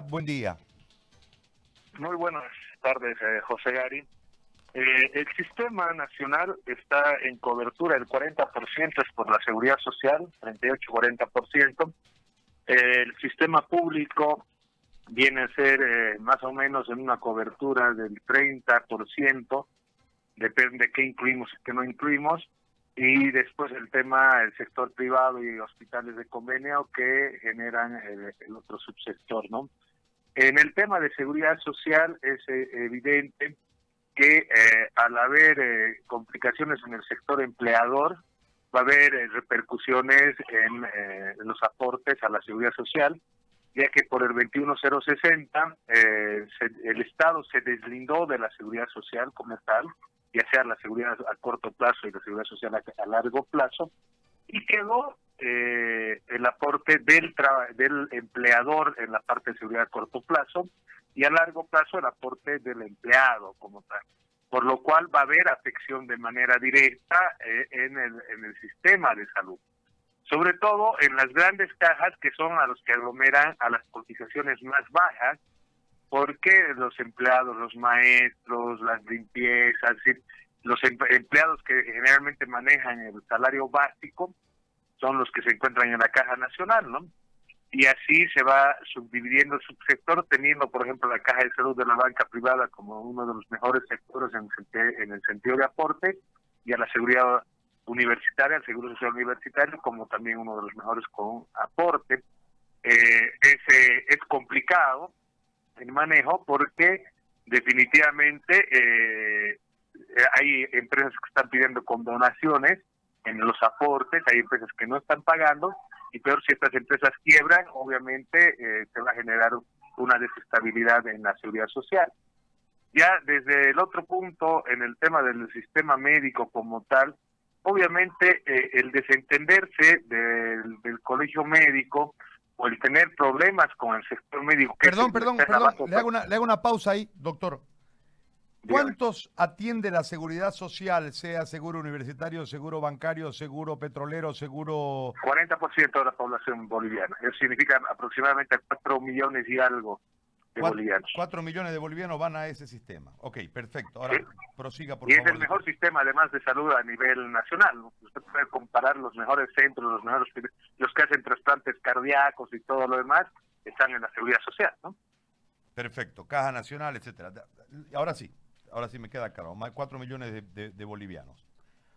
Buen día. Muy buenas tardes, eh, José Gary. Eh, el sistema nacional está en cobertura, el 40% es por la seguridad social, 38-40%. el sistema público viene a ser eh, más o menos en una cobertura del 30%, depende de qué incluimos y qué no incluimos. Y después el tema del sector privado y hospitales de convenio que generan el otro subsector, ¿no? En el tema de seguridad social es eh, evidente que eh, al haber eh, complicaciones en el sector empleador, va a haber repercusiones en, los aportes a la seguridad social, ya que por el 21060 el Estado se deslindó de la seguridad social como tal, ya sea la seguridad a corto plazo y la seguridad social a largo plazo, y quedó eh, el aporte del, del empleador en la parte de seguridad a corto plazo y a largo plazo el aporte del empleado como tal. Por lo cual va a haber afección de manera directa eh, en, el, en el sistema de salud. Sobre todo en las grandes cajas que son a los que aglomeran a las cotizaciones más bajas, porque los empleados, los maestros, las limpiezas, los empleados que generalmente manejan el salario básico, son los que se encuentran en la Caja Nacional, ¿no? Y así se va subdividiendo el subsector, teniendo, por ejemplo, la Caja de Salud de la banca privada como uno de los mejores sectores en, el sentido de aporte, y a la seguridad universitaria, al Seguro Social Universitario, como también uno de los mejores con aporte. Eh, es complicado el manejo porque definitivamente eh, hay empresas que están pidiendo condonaciones en los aportes, hay empresas que no están pagando y peor si estas empresas quiebran, obviamente eh, se va a generar una desestabilidad en la seguridad social. Ya desde el otro punto, en el tema del sistema médico como tal, obviamente eh, el desentenderse del, del, colegio médico o el tener problemas con el sector médico. Perdón, perdón, perdón, le hago, una, le hago una pausa ahí, doctor. ¿Cuántos atiende la seguridad social, sea seguro universitario, seguro bancario, seguro petrolero, seguro...? 40% de la población boliviana. Eso significa aproximadamente 4 millones y algo de bolivianos. 4 millones de bolivianos van a ese sistema. Ok, perfecto. Ahora prosiga, por y favor. Y es el mejor sistema, además de salud, a nivel nacional. Usted puede comparar los mejores centros, los mejores... Los que hacen trasplantes cardíacos y todo lo demás, están en la seguridad social, ¿no? Perfecto. Caja Nacional, etcétera. Ahora sí ahora sí me queda claro, más de 4 millones de, bolivianos.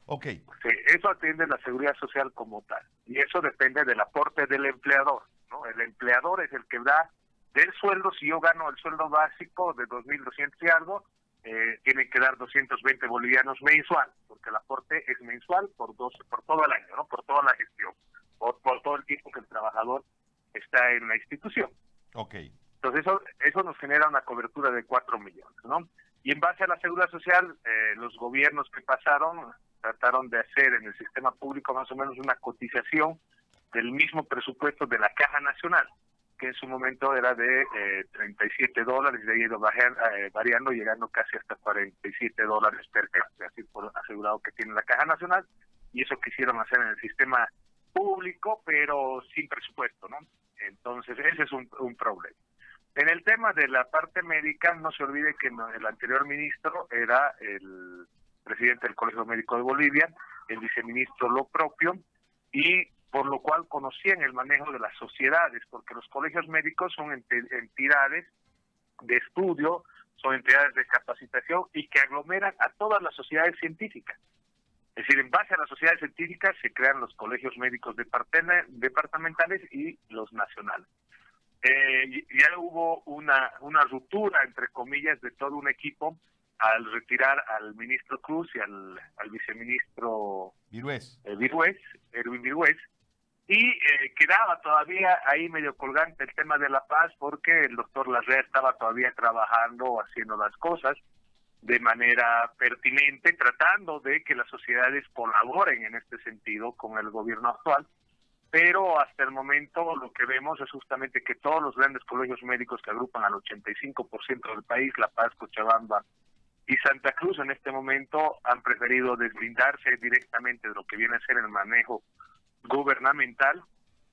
Ok. Sí, eso atiende la seguridad social como tal. Y eso depende del aporte del empleador. ¿no? El empleador es el que da del sueldo, si yo gano el sueldo básico de 2.200 y algo, eh, tienen que dar 220 bolivianos mensual, porque el aporte es mensual por dos, por todo el año, ¿no? por toda la gestión, por, por todo el tiempo que el trabajador está en la institución. Ok. Entonces eso, eso nos genera una cobertura de 4 millones, ¿no? Y en base a la seguridad social, eh, los gobiernos que pasaron trataron de hacer en el sistema público más o menos una cotización del mismo presupuesto de la Caja Nacional, que en su momento era de eh, 37 dólares y de ahí ido eh, variando, llegando casi hasta 47 dólares per cápita, así por asegurado que tiene la Caja Nacional, y eso quisieron hacer en el sistema público, pero sin presupuesto, ¿no? Entonces, ese es un, un problema. En el tema de la parte médica, no se olvide que el anterior ministro era el presidente del Colegio Médico de Bolivia, el viceministro lo propio, y por lo cual conocían el manejo de las sociedades, porque los colegios médicos son entidades de estudio, son entidades de capacitación y que aglomeran a todas las sociedades científicas. Es decir, en base a las sociedades científicas se crean los colegios médicos departamentales y los nacionales eh, ya hubo una, una ruptura, entre comillas, de todo un equipo al retirar al ministro Cruz y al, al viceministro Virués, eh, Virués Erwin Virués, y eh, quedaba todavía ahí medio colgante el tema de la paz porque el doctor Larrea estaba todavía trabajando, haciendo las cosas de manera pertinente, tratando de que las sociedades colaboren en este sentido con el gobierno actual pero hasta el momento lo que vemos es justamente que todos los grandes colegios médicos que agrupan al 85% del país, La Paz, Cochabamba y Santa Cruz en este momento han preferido deslindarse directamente de lo que viene a ser el manejo gubernamental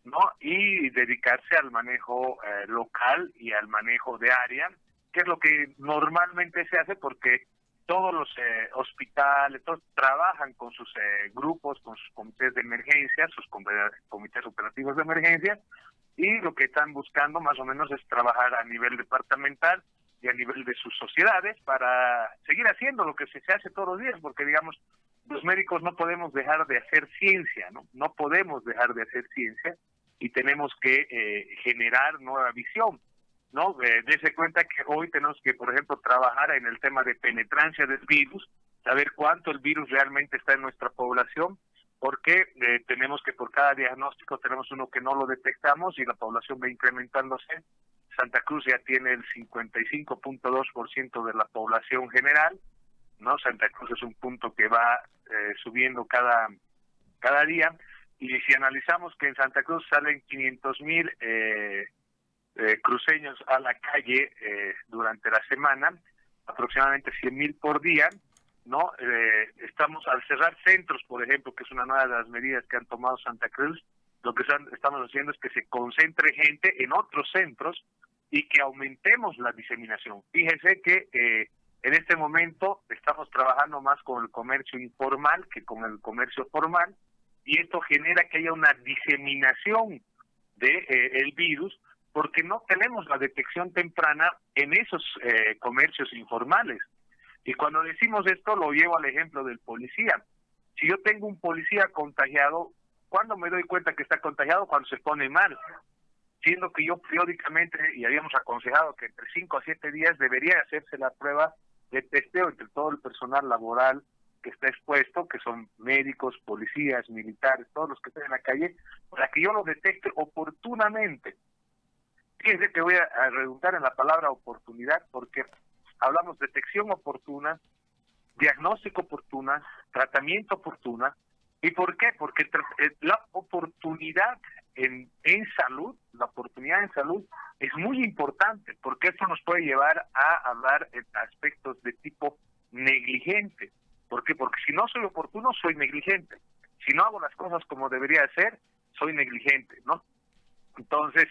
¿no? Y dedicarse al manejo eh, local y al manejo de área, que es lo que normalmente se hace porque todos los eh, hospitales, todos trabajan con sus eh, grupos, con sus comités de emergencia, sus comités operativos de emergencia, y lo que están buscando más o menos es trabajar a nivel departamental y a nivel de sus sociedades para seguir haciendo lo que se, hace todos los días, porque digamos, los médicos no podemos dejar de hacer ciencia, ¿no? No podemos dejar de hacer ciencia y tenemos que eh, generar nueva visión, ¿no? Eh, dese cuenta que hoy tenemos que, por ejemplo, trabajar en el tema de penetrancia del virus, saber cuánto el virus realmente está en nuestra población, porque eh, tenemos que por cada diagnóstico tenemos uno que no lo detectamos y la población va incrementándose Santa Cruz ya tiene el 55.2% de la población general, ¿no? Santa Cruz es un punto que va eh, subiendo cada, cada día. Y si analizamos que en Santa Cruz salen 500 mil eh, eh, cruceños a la calle durante la semana, aproximadamente 100 mil por día, ¿no? estamos al cerrar centros, por ejemplo, que es una nueva de las medidas que han tomado Santa Cruz, lo que estamos haciendo es que se concentre gente en otros centros y que aumentemos la diseminación. Fíjese que eh, en este momento estamos trabajando más con el comercio informal que con el comercio formal y esto genera que haya una diseminación de eh, virus porque no tenemos la detección temprana en esos eh, comercios informales. Y cuando decimos esto lo llevo al ejemplo del policía. Si yo tengo un policía contagiado, ¿Cuándo me doy cuenta que está contagiado? Cuando se pone mal. Siendo que yo periódicamente, y habíamos aconsejado que entre 5 a 7 días debería hacerse la prueba de testeo entre todo el personal laboral que está expuesto, que son médicos, policías, militares, todos los que están en la calle, para que yo lo detecte oportunamente. Fíjense que voy a redundar en la palabra oportunidad porque hablamos de detección oportuna, diagnóstico oportuna, tratamiento oportuna, ¿Y por qué? Porque eh, la oportunidad en, en salud, la oportunidad en salud es muy importante, porque esto nos puede llevar a hablar en aspectos de tipo negligente. ¿Por qué? Porque si no soy oportuno, soy negligente. Si no hago las cosas como debería ser, soy negligente, ¿no? Entonces,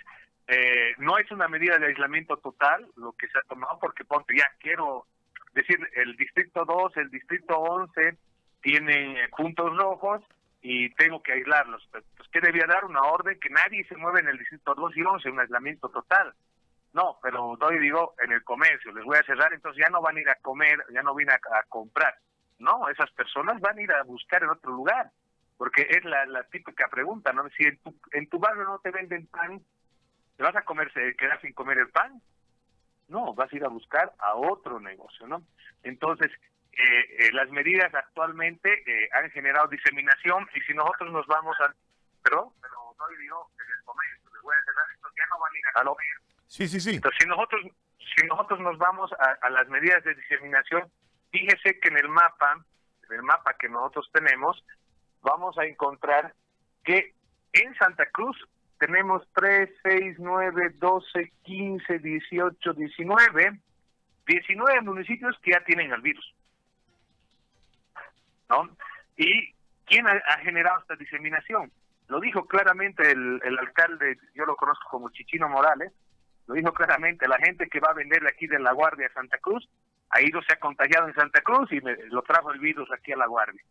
eh, no es una medida de aislamiento total lo que se ha tomado, porque ponte, ya quiero decir, el distrito 2, el distrito 11, tienen puntos rojos y tengo que aislarlos. Pues, ¿qué debía dar? Una orden que nadie se mueve en el distrito 2 y 11, un aislamiento total. No, pero doy, digo, en el comercio, les voy a cerrar, entonces ya no van a ir a comer, ya no vienen a, comprar. No, esas personas van a ir a buscar en otro lugar, porque es la, la típica pregunta, ¿no? Si en tu, en tu barrio no te venden pan, ¿te vas a comerse, quedar sin comer el pan? No, vas a ir a buscar a otro negocio, ¿no? Entonces, eh, eh, las medidas actualmente eh, han generado diseminación y si nosotros nos vamos a... ¿Perdón? Pero no digo, en el comercio, les voy a cerrar esto, ya no van a ir a comer. Sí, sí, sí. Entonces, si nosotros, si nosotros nos vamos a, a las medidas de diseminación, fíjese que en el mapa, en el mapa que nosotros tenemos, vamos a encontrar que en Santa Cruz tenemos 3, 6, 9, 12, 15, 18, 19, 19 municipios que ya tienen el virus. ¿Y quién ha, generado esta diseminación? Lo dijo claramente el, el, alcalde, yo lo conozco como Chichino Morales, lo dijo claramente, la gente que va a venderle aquí de La Guardia a Santa Cruz, ha ido, se ha contagiado en Santa Cruz y lo trajo el virus aquí a La Guardia.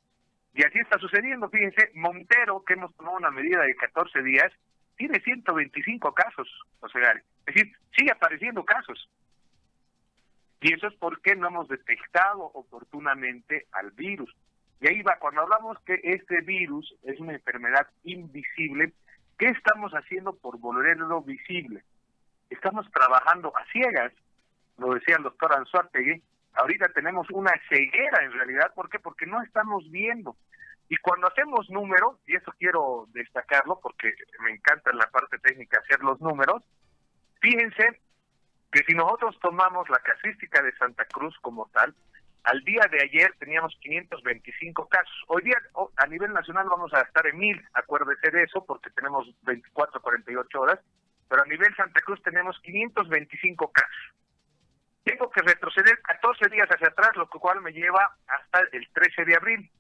Y así está sucediendo, fíjense, Montero, que hemos tomado una medida de 14 días, tiene 125 casos, José Gary. Es decir, sigue apareciendo casos. Y eso es porque no hemos detectado oportunamente al virus. Y ahí va, cuando hablamos que este virus es una enfermedad invisible, ¿qué estamos haciendo por volverlo visible? Estamos trabajando a ciegas, lo decía el doctor Anzuartegui, ahorita tenemos una ceguera en realidad, ¿por qué? Porque no estamos viendo. Y cuando hacemos números, y eso quiero destacarlo porque me encanta en la parte técnica hacer los números, fíjense que si nosotros tomamos la casística de Santa Cruz como tal, al día de ayer teníamos 525 casos. Hoy día a nivel nacional vamos a estar en mil, acuérdese de eso, porque tenemos 24, 48 horas, pero a nivel Santa Cruz tenemos 525 casos. Tengo que retroceder 14 días hacia atrás, lo cual me lleva hasta el 13 de abril,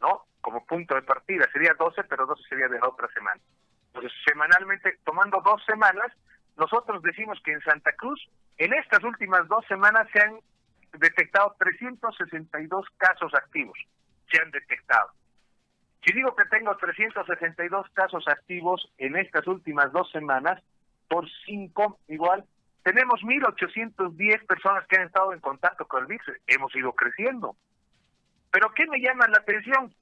¿no? Como punto de partida. Sería 12, pero 12 sería de la otra semana. Pues semanalmente, tomando dos semanas, nosotros decimos que en Santa Cruz, en estas últimas dos semanas se han detectado 362 casos activos. Se han detectado. Si digo que tengo 362 casos activos en estas últimas dos semanas, por cinco, igual, tenemos 1.810 personas que han estado en contacto con el virus. Hemos ido creciendo. Pero ¿qué me llama la atención?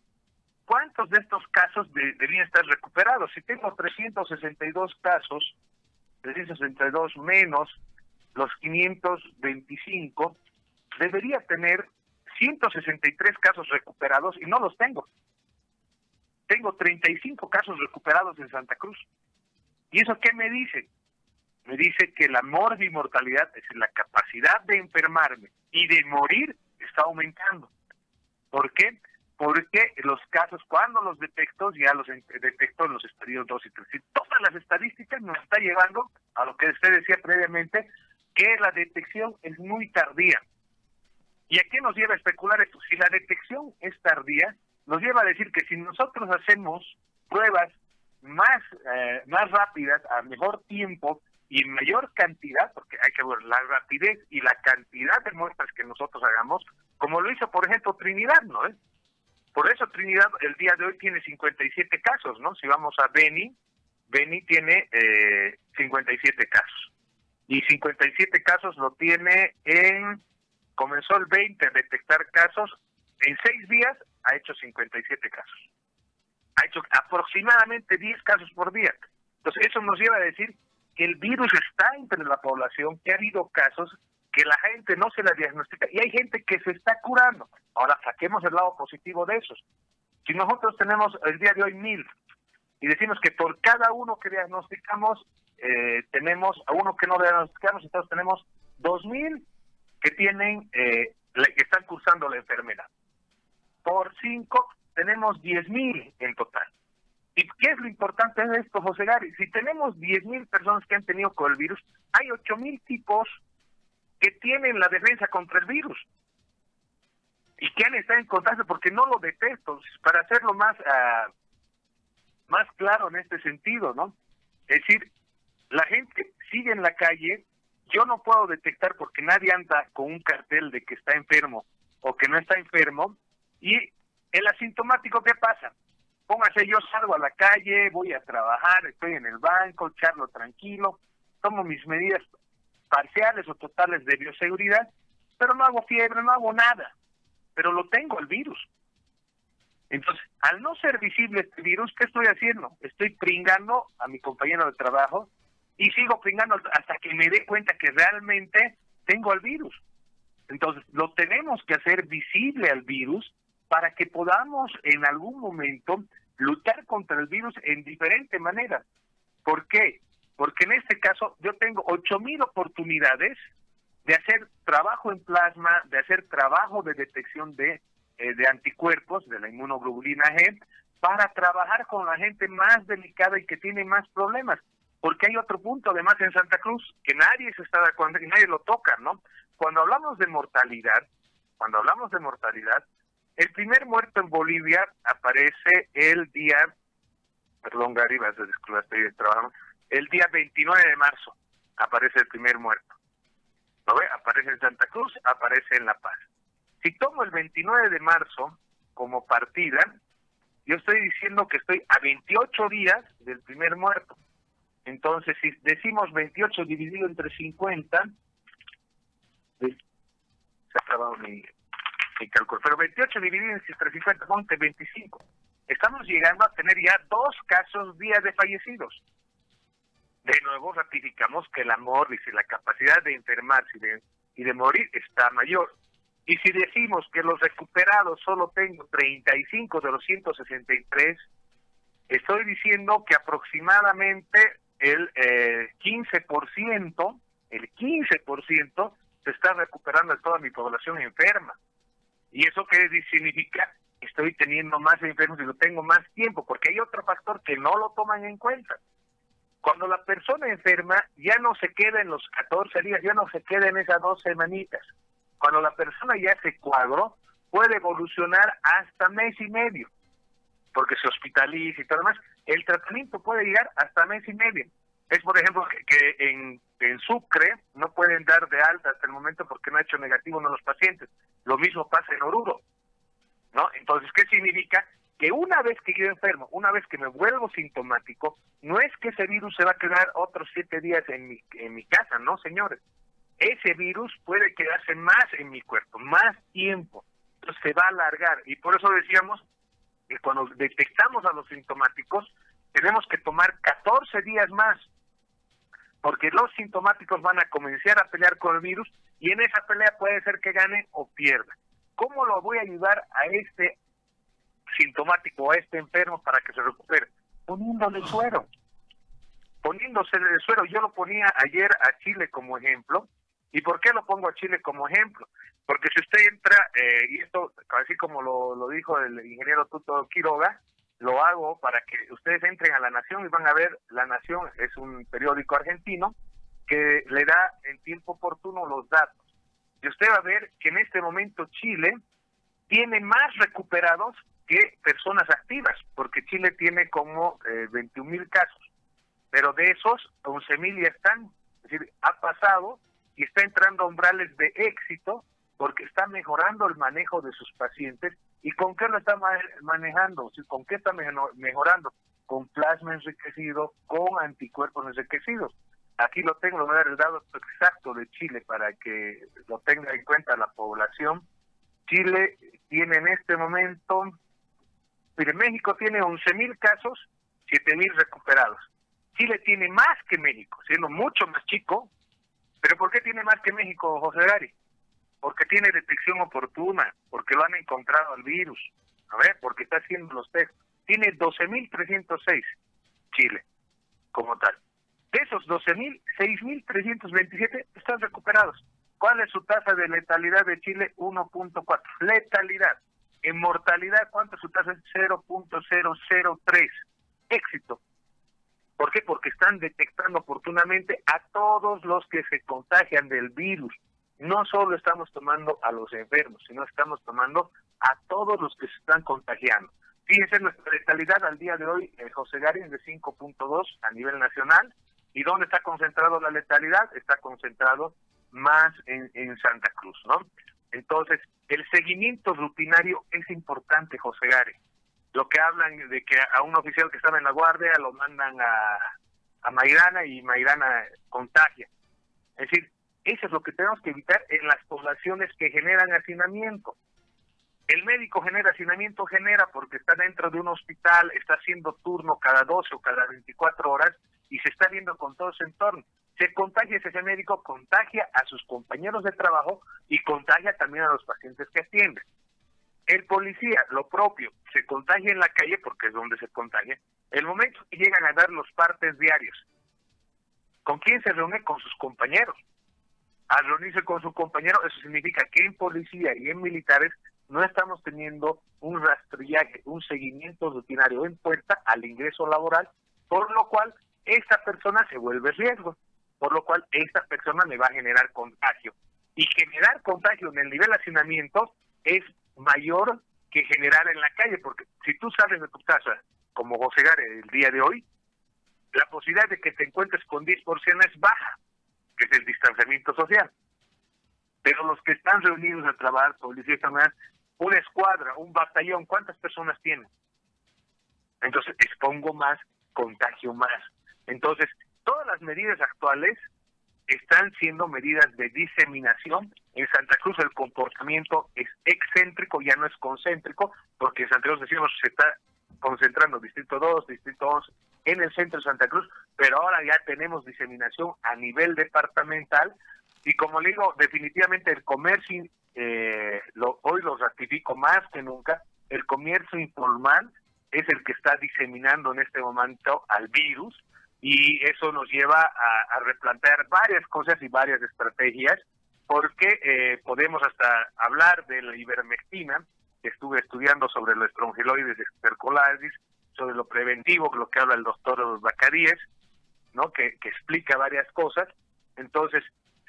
¿Cuántos de estos casos deberían estar recuperados? Si tengo 362 casos, 362 menos los 525, debería tener 163 casos recuperados y no los tengo. Tengo 35 casos recuperados en Santa Cruz. ¿Y eso qué me dice? Me dice que la mortalidad, es decir, la capacidad de enfermarme y de morir, está aumentando. ¿Por qué? Porque los casos, cuando los detecto, ya los detecto en los estadios 2 y 3. Y todas las estadísticas nos está llevando a lo que usted decía previamente, que la detección es muy tardía. ¿Y a qué nos lleva a especular esto? Si la detección es tardía, nos lleva a decir que si nosotros hacemos pruebas más, eh, más rápidas, a mejor tiempo y mayor cantidad, porque hay que ver la rapidez y la cantidad de muestras que nosotros hagamos, como lo hizo, por ejemplo, Trinidad, ¿no? Por eso Trinidad el día de hoy tiene 57 casos, ¿no? Si vamos a Beni, Beni tiene eh, 57 casos. Y 57 casos lo tiene en, comenzó el 20 a detectar casos, en seis días ha hecho 57 casos. Ha hecho aproximadamente 10 casos por día. Entonces eso nos lleva a decir que el virus está entre la población, que ha habido casos que la gente no se la diagnostica y hay gente que se está curando. Ahora saquemos el lado positivo de esos. Si nosotros tenemos el día de hoy mil y decimos que por cada uno que diagnosticamos eh, tenemos a uno que no diagnosticamos, entonces tenemos dos mil que tienen eh, que están cursando la enfermedad. Por cinco tenemos diez mil en total. ¿Y qué es lo importante de esto, José Gary? Si tenemos 10.000 personas que han tenido con el virus, hay 8.000 tipos que tienen la defensa contra el virus y que han estado en contacto porque no lo detesto, para hacerlo más, uh, más claro en este sentido, ¿no? Es decir, la gente sigue en la calle, yo no puedo detectar porque nadie anda con un cartel de que está enfermo o que no está enfermo, y el asintomático, ¿qué pasa? Póngase, yo salgo a la calle, voy a trabajar, estoy en el banco, charlo tranquilo, tomo mis medidas parciales o totales de bioseguridad, pero no hago fiebre, no hago nada, pero lo tengo el virus. Entonces, al no ser visible este virus, ¿qué estoy haciendo? Estoy pringando a mi compañero de trabajo y sigo pringando hasta que me dé cuenta que realmente tengo el virus. Entonces, lo tenemos que hacer visible al virus para que podamos en algún momento luchar contra el virus en diferentes maneras. ¿Por qué? Porque en este caso yo tengo 8.000 oportunidades de hacer trabajo en plasma, de hacer trabajo de detección de, eh, de anticuerpos, de la inmunoglobulina G, para trabajar con la gente más delicada y que tiene más problemas. Porque hay otro punto, además, en Santa Cruz, que nadie se está y nadie lo toca, ¿no? Cuando hablamos de mortalidad, cuando hablamos de mortalidad, el primer muerto en Bolivia aparece el día, perdón Gary, vas a estoy trabajando, el día 29 de marzo aparece el primer muerto. ¿Lo ve? Aparece en Santa Cruz, aparece en La Paz. Si tomo el 29 de marzo como partida, yo estoy diciendo que estoy a 28 días del primer muerto. Entonces, si decimos 28 dividido entre 50, se ha acabado mi, pero 28 dividido entre 50, ponte 25. Estamos llegando a tener ya dos casos días de fallecidos. De nuevo ratificamos que el amor y la capacidad de enfermarse y de, y de morir está mayor. Y si decimos que los recuperados solo tengo 35 de los 163, estoy diciendo que aproximadamente el eh, 15%, el 15% se está recuperando de toda mi población enferma. ¿Y eso qué significa? Estoy teniendo más enfermos y no tengo más tiempo, porque hay otro factor que no lo toman en cuenta. Cuando la persona enferma ya no se queda en los 14 días, ya no se queda en esas dos semanitas. Cuando la persona ya se cuadro, puede evolucionar hasta mes y medio, porque se hospitaliza y todo demás. el tratamiento puede llegar hasta mes y medio. Es, por ejemplo, que, en, en, Sucre no pueden dar de alta hasta el momento porque no ha hecho negativo uno de los pacientes. Lo mismo pasa en Oruro. ¿no? Entonces, ¿qué significa? Que una vez que quedo enfermo, una vez que me vuelvo sintomático, no es que ese virus se va a quedar otros siete días en mi, en mi casa, no, señores. Ese virus puede quedarse más en mi cuerpo, más tiempo. Entonces se va a alargar. Y por eso decíamos que cuando detectamos a los sintomáticos, tenemos que tomar 14 días más, porque los sintomáticos van a comenzar a pelear con el virus y en esa pelea puede ser que gane o pierda. ¿Cómo lo voy a ayudar a este sintomático, a este enfermo para que se recupere? Poniéndole suero. Poniéndose el suero. Yo lo ponía ayer a Chile como ejemplo. ¿Y por qué lo pongo a Chile como ejemplo? Porque si usted entra, eh, y esto, así como lo, lo dijo el ingeniero Tuto Quiroga, lo hago para que ustedes entren a La Nación y van a ver, La Nación es un periódico argentino que le da en tiempo oportuno los datos. Y usted va a ver que en este momento Chile tiene más recuperados que personas activas, porque Chile tiene como eh, 21 mil casos, pero de esos 11 mil ya están, es decir, ha pasado y está entrando a umbrales de éxito porque está mejorando el manejo de sus pacientes ¿Y con qué lo está manejando? ¿Con qué está mejorando? Con plasma enriquecido, con anticuerpos enriquecidos. Aquí lo tengo, lo voy a dar el dato exacto de Chile para que lo tenga en cuenta la población. Chile tiene en este momento, mire, México tiene 11.000 casos, 7.000 recuperados. Chile tiene más que México, siendo mucho más chico. ¿Pero por qué tiene más que México, José Gary? porque tiene detección oportuna, porque lo han encontrado al virus, a ver, porque está haciendo los test. Tiene 12.306 Chile como tal. De esos 12.000, 6.327 están recuperados. ¿Cuál es su tasa de letalidad de Chile? 1.4. Letalidad. En mortalidad, ¿cuánto es su tasa? 0.003. Éxito. ¿Por qué? Porque están detectando oportunamente a todos los que se contagian del virus no solo estamos tomando a los enfermos, sino estamos tomando a todos los que se están contagiando. Fíjense, nuestra letalidad al día de hoy, eh, José Gary, es de 5.2 a nivel nacional. ¿Y dónde está concentrado la letalidad? Está concentrado más en, en Santa Cruz, ¿no? Entonces, el seguimiento rutinario es importante, José Gary. Lo que hablan de que a un oficial que estaba en la guardia lo mandan a, a Maidana y Maidana contagia. Es decir, eso es lo que tenemos que evitar en las poblaciones que generan hacinamiento. El médico genera hacinamiento, genera porque está dentro de un hospital, está haciendo turno cada 12 o cada 24 horas y se está viendo con todo su entorno. Se contagia ese médico, contagia a sus compañeros de trabajo y contagia también a los pacientes que atiende. El policía, lo propio, se contagia en la calle porque es donde se contagia. El momento que llegan a dar los partes diarios, ¿con quién se reúne? Con sus compañeros al reunirse con su compañero, eso significa que en policía y en militares no estamos teniendo un rastrillaje, un seguimiento rutinario en puerta al ingreso laboral, por lo cual esta persona se vuelve riesgo, por lo cual esta persona me va a generar contagio. Y generar contagio en el nivel de hacinamiento es mayor que generar en la calle, porque si tú sales de tu casa como gocegar el día de hoy, la posibilidad de que te encuentres con 10% es baja que es el distanciamiento social. Pero los que están reunidos a trabajar, policía, una escuadra, un batallón, ¿cuántas personas tienen? Entonces expongo más, contagio más. Entonces, todas las medidas actuales están siendo medidas de diseminación. En Santa Cruz el comportamiento es excéntrico, ya no es concéntrico, porque en Santa Cruz decimos se está concentrando Distrito 2, Distrito 11, en el centro de Santa Cruz, pero ahora ya tenemos diseminación a nivel departamental y como le digo, definitivamente el comercio, eh, lo, hoy lo ratifico más que nunca, el comercio informal es el que está diseminando en este momento al virus y eso nos lleva a, replantear varias cosas y varias estrategias porque eh, podemos hasta hablar de la ivermectina, que estuve estudiando sobre los estrongiloides estercolaris, sobre lo preventivo, lo que habla el doctor Bacaríes, ¿no? Que, explica varias cosas. Entonces,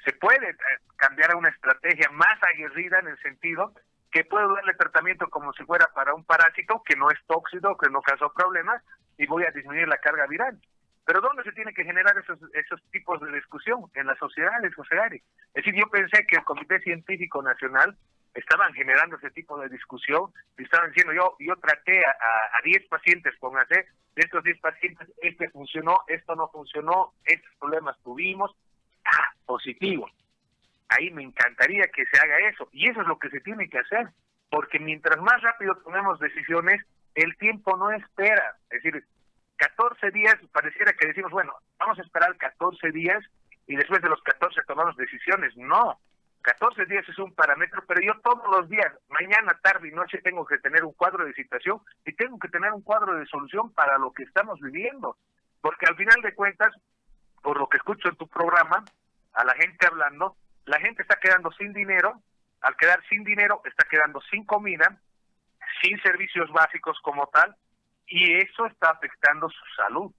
se puede eh, cambiar a una estrategia más aguerrida en el sentido que puedo darle tratamiento como si fuera para un parásito que no es tóxico, que no causó problemas, y voy a disminuir la carga viral. Pero ¿dónde se tiene que generar esos, esos tipos de discusión? En las sociedades, José Gary. Es decir, yo pensé que el Comité Científico Nacional estaban generando ese tipo de discusión y estaban diciendo, yo yo traté a 10 pacientes, póngase, de estos 10 pacientes, este funcionó, esto no funcionó, estos problemas tuvimos, ah, positivo. Ahí me encantaría que se haga eso. Y eso es lo que se tiene que hacer. Porque mientras más rápido tomemos decisiones, el tiempo no espera. Es decir, 14 días, pareciera que decimos, bueno, vamos a esperar 14 días y después de los 14 tomamos decisiones. No, 14 días es un parámetro, pero yo todos los días, mañana, tarde y noche, tengo que tener un cuadro de situación y tengo que tener un cuadro de solución para lo que estamos viviendo. Porque al final de cuentas, por lo que escucho en tu programa, a la gente hablando, la gente está quedando sin dinero, al quedar sin dinero está quedando sin comida, sin servicios básicos como tal, y eso está afectando su salud.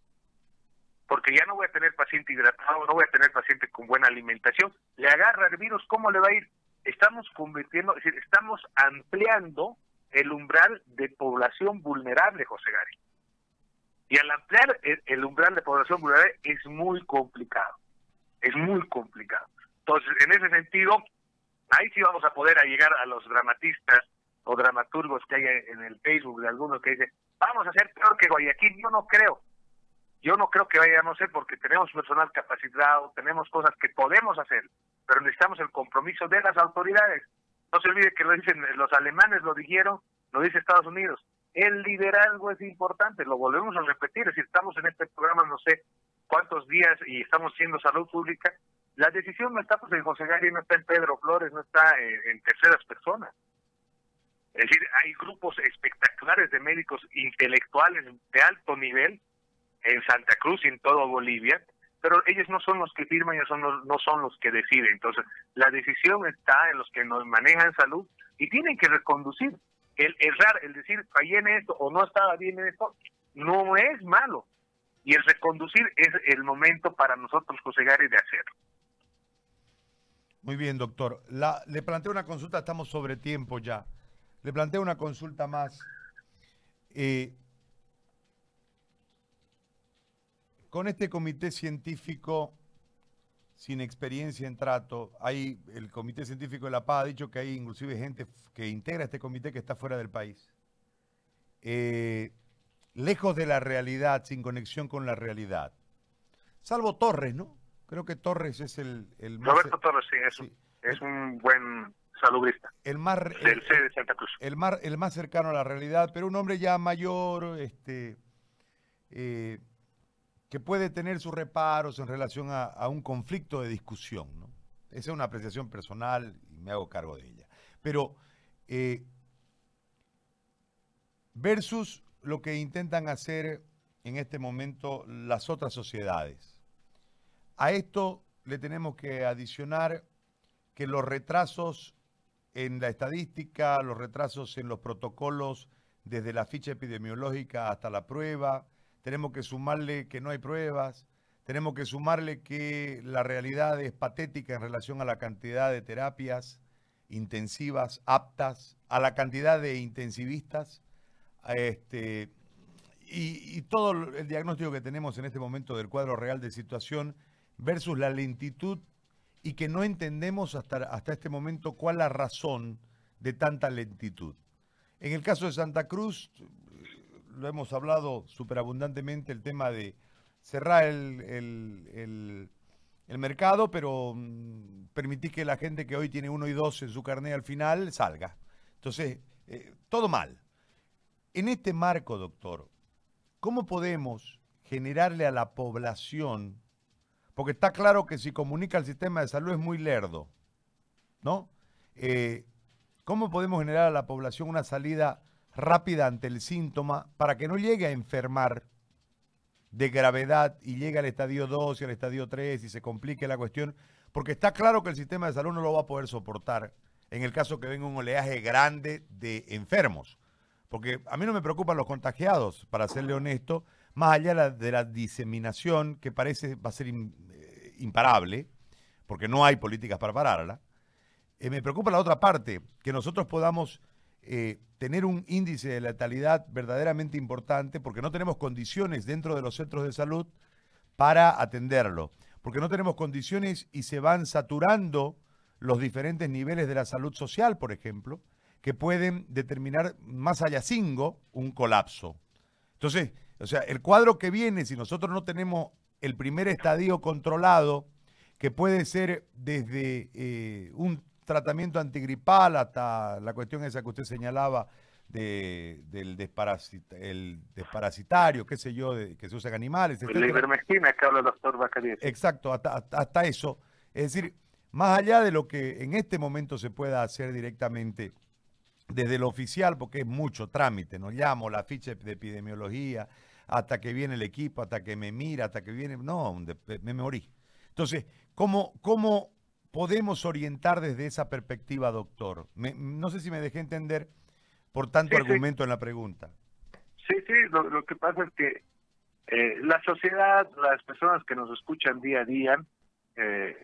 Porque ya no voy a tener paciente hidratado, no voy a tener paciente con buena alimentación. Le agarra el virus, ¿cómo le va a ir? Estamos convirtiendo, es decir, estamos ampliando el umbral de población vulnerable, José Gary. Y al ampliar el umbral de población vulnerable es muy complicado. Es muy complicado. Entonces, en ese sentido, ahí sí vamos a poder llegar a los dramatistas o dramaturgos que hay en el Facebook de algunos que dicen, vamos a hacer peor que Guayaquil. Yo no creo. Yo no creo que vayamos a ser porque tenemos personal capacitado, tenemos cosas que podemos hacer, pero necesitamos el compromiso de las autoridades. No se olvide que lo dicen los alemanes, lo dijeron, lo dice Estados Unidos. El liderazgo es importante, lo volvemos a repetir. Si estamos en este programa, no sé cuántos días y estamos siendo salud pública, la decisión no está pues, en José Gary, no está en Pedro Flores, no está en, terceras personas. Es decir, hay grupos espectaculares de médicos intelectuales de alto nivel en Santa Cruz y en toda Bolivia, pero ellos no son los que firman, ellos son no son los que deciden. Entonces, la decisión está en los que nos manejan salud y tienen que reconducir. El errar, el decir fallé en esto o no estaba bien en esto, no es malo. Y el reconducir es el momento para nosotros, José Gary, de hacerlo. Muy bien, doctor. La, le planteo una consulta, estamos sobre tiempo ya. Le planteo una consulta más. Eh, con este comité científico sin experiencia en trato, hay el comité científico de la paz ha dicho que hay inclusive gente que integra este comité que está fuera del país. Eh, lejos de la realidad, sin conexión con la realidad. Salvo Torres, ¿no? Creo que Torres es el, el más... Roberto Torres, sí, es, Un, buen salubrista. El más, del C de Santa Cruz. El más, el más cercano a la realidad, pero un hombre ya mayor, este, eh, que puede tener sus reparos en relación a, un conflicto de discusión. ¿no? Esa es una apreciación personal y me hago cargo de ella. Pero eh, versus lo que intentan hacer en este momento las otras sociedades. A esto le tenemos que adicionar que los retrasos en la estadística, los retrasos en los protocolos, desde la ficha epidemiológica hasta la prueba, tenemos que sumarle que no hay pruebas, tenemos que sumarle que la realidad es patética en relación a la cantidad de terapias intensivas aptas, a la cantidad de intensivistas, este, y, y todo el diagnóstico que tenemos en este momento del cuadro real de situación versus la lentitud y que no entendemos hasta, hasta este momento cuál la razón de tanta lentitud. En el caso de Santa Cruz, lo hemos hablado superabundantemente, el tema de cerrar el, mercado, pero mm, permitir que la gente que hoy tiene uno y dos en su carnet al final salga. Entonces, eh, todo mal. En este marco, doctor, ¿cómo podemos generarle a la población porque está claro que si comunica el sistema de salud es muy lerdo, ¿no? Eh, ¿Cómo podemos generar a la población una salida rápida ante el síntoma para que no llegue a enfermar de gravedad y llegue al estadio 2 y al estadio 3 y se complique la cuestión? Porque está claro que el sistema de salud no lo va a poder soportar en el caso que venga un oleaje grande de enfermos. Porque a mí no me preocupan los contagiados, para serle honesto, más allá de la, diseminación, que parece va a ser eh, imparable, porque no hay políticas para pararla, eh, me preocupa la otra parte, que nosotros podamos eh, tener un índice de letalidad verdaderamente importante porque no tenemos condiciones dentro de los centros de salud para atenderlo, porque no tenemos condiciones y se van saturando los diferentes niveles de la salud social, por ejemplo, que pueden determinar más allá cinco un colapso. Entonces, o sea, el cuadro que viene, si nosotros no tenemos el primer estadio controlado, que puede ser desde eh, un tratamiento antigripal hasta la cuestión esa que usted señalaba de, del el desparasitario, qué sé yo, de, que se usa en animales. La ivermectina que habla el doctor Bacarier. Exacto, hasta, hasta, eso. Es decir, más allá de lo que en este momento se pueda hacer directamente desde lo oficial, porque es mucho trámite, no llamo la ficha de epidemiología, hasta que viene el equipo, hasta que me mira, hasta que viene, no, me morí. Entonces, ¿cómo, cómo podemos orientar desde esa perspectiva, doctor? no sé si me dejé entender por tanto argumento en la pregunta. Sí, sí, lo, que pasa es que eh, la sociedad, las personas que nos escuchan día a día, eh,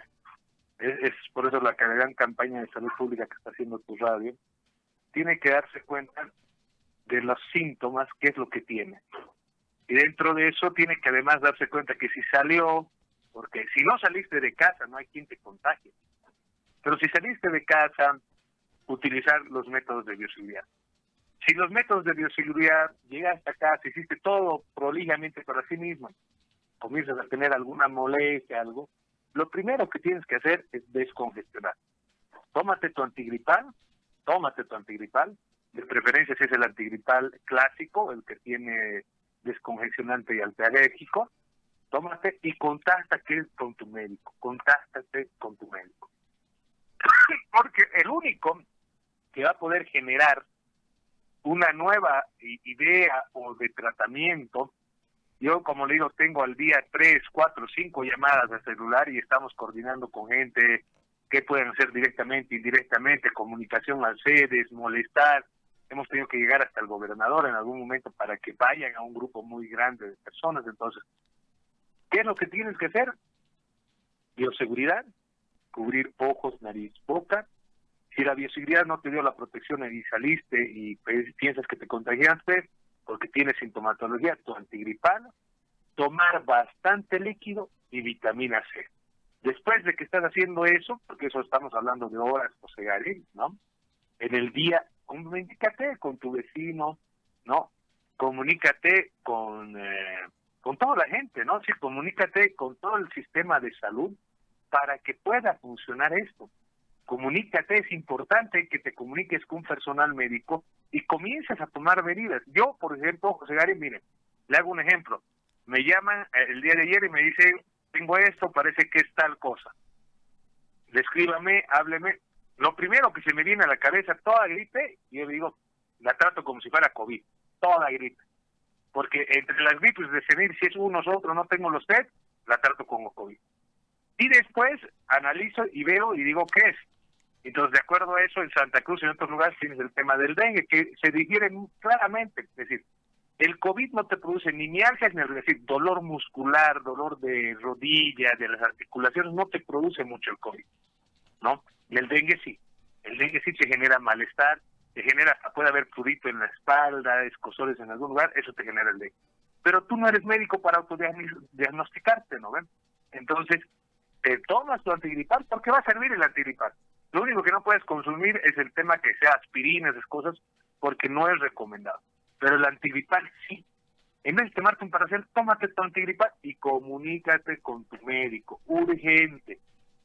es, por eso la gran campaña de salud pública que está haciendo tu radio, tiene que darse cuenta de los síntomas, qué es lo que tiene. Y dentro de eso tiene que además darse cuenta que si salió, porque si no saliste de casa no hay quien te contagie. Pero si saliste de casa, utilizar los métodos de bioseguridad. Si los métodos de bioseguridad llegaste a casa, hiciste todo prolijamente para sí mismo, comienzas a tener alguna molestia, algo, lo primero que tienes que hacer es descongestionar. Tómate tu antigripal, tómate tu antigripal, de preferencia si es el antigripal clásico, el que tiene descongestionante y antialérgico, tómate y contáctate con tu médico, contáctate con tu médico. Porque el único que va a poder generar una nueva idea o de tratamiento, yo como le digo, tengo al día tres, cuatro, cinco llamadas de celular y estamos coordinando con gente que pueden hacer directamente, indirectamente, comunicación al sedes, molestar. Hemos tenido que llegar hasta el gobernador en algún momento para que vayan a un grupo muy grande de personas. Entonces, ¿Qué es lo que tienes que hacer? Bioseguridad, cubrir ojos, nariz, boca. Si la bioseguridad no te dio la protección y saliste y piensas que te contagiaste porque tienes sintomatología, tu antigripal, tomar bastante líquido y vitamina C. Después de que estás haciendo eso, porque eso estamos hablando de horas, José Gary, ¿no? En el día, comunícate con tu vecino, ¿no? Comunícate con eh, con toda la gente, ¿no? Sí, comunícate con todo el sistema de salud para que pueda funcionar esto. Comunícate, es importante que te comuniques con un personal médico y comiences a tomar medidas. Yo, por ejemplo, José Gary, mire, le hago un ejemplo. Me llaman eh, el día de ayer y me dicen, tengo esto, parece que es tal cosa. Descríbame, hábleme. Lo primero que se me viene a la cabeza, toda gripe, y yo digo, la trato como si fuera COVID, toda gripe porque entre las gripes de definir si es uno o otro, no tengo los test, la trato con COVID. Y después analizo y veo y digo qué es. Entonces, de acuerdo a eso, en Santa Cruz y en otros lugares tienes el tema del dengue, que se difiere claramente. Es decir, el COVID no te produce ni mialgias, ni es decir, dolor muscular, dolor de rodilla, de las articulaciones, no te produce mucho el COVID, ¿no? Y el dengue sí. El dengue sí te genera malestar, te genera, puede haber prurito en la espalda, escosores en algún lugar, eso te genera el dengue. Pero tú no eres médico para autodiagnosticarte, ¿no ven? Entonces, te tomas tu antigripal porque va a servir el antigripal. Lo único que no puedes consumir es el tema que sea aspirina, esas cosas, porque no es recomendado. Pero el antigripal sí. En vez de tomarte un paracel, tómate tu antigripal y comunícate con tu médico. Urgente.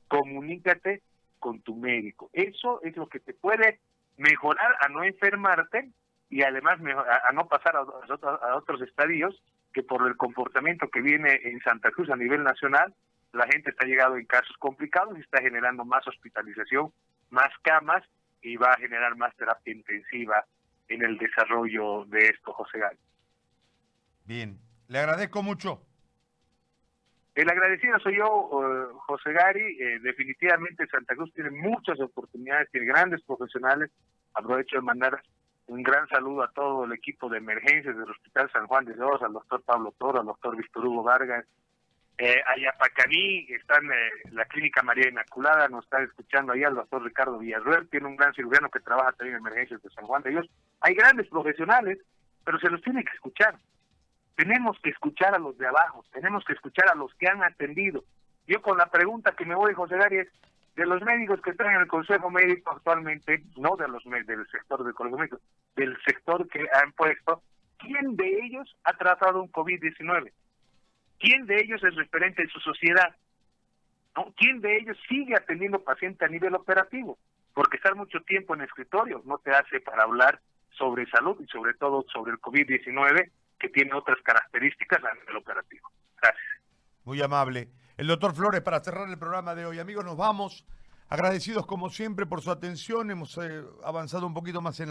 Comunícate con tu médico. Eso es lo que te puede mejorar a no enfermarte y además a, no pasar a, otros estadios que por el comportamiento que viene en Santa Cruz a nivel nacional, la gente está llegando en casos complicados y está generando más hospitalización, más camas y va a generar más terapia intensiva en el desarrollo de esto, José Gary. Bien, le agradezco mucho. El agradecido soy yo, eh, José Gary. Eh, definitivamente Santa Cruz tiene muchas oportunidades, tiene grandes profesionales. Aprovecho de mandar un gran saludo a todo el equipo de emergencias del Hospital San Juan de Dios, al doctor Pablo Toro, al doctor Víctor Hugo Vargas, Eh, Ayapacaní, está en eh, la clínica María Inmaculada, nos está escuchando ahí el doctor Ricardo Villarreal, tiene un gran cirujano que trabaja también en emergencias de San Juan de Dios. Hay grandes profesionales, pero se los tiene que escuchar. Tenemos que escuchar a los de abajo, tenemos que escuchar a los que han atendido. Yo con la pregunta que me voy, José Gary, es, de los médicos que están en el Consejo Médico actualmente, no de los del sector del Colegio Médico, del sector que han puesto, ¿quién de ellos ha tratado un COVID-19? ¿Quién de ellos es referente en su sociedad? ¿No? ¿Quién de ellos sigue atendiendo paciente a nivel operativo? Porque estar mucho tiempo en escritorio no te hace para hablar sobre salud y sobre todo sobre el COVID-19 que tiene otras características a nivel operativo. Gracias. Muy amable. El doctor Flores, para cerrar el programa de hoy, amigos, nos vamos. Agradecidos como siempre por su atención. Hemos eh, avanzado un poquito más en la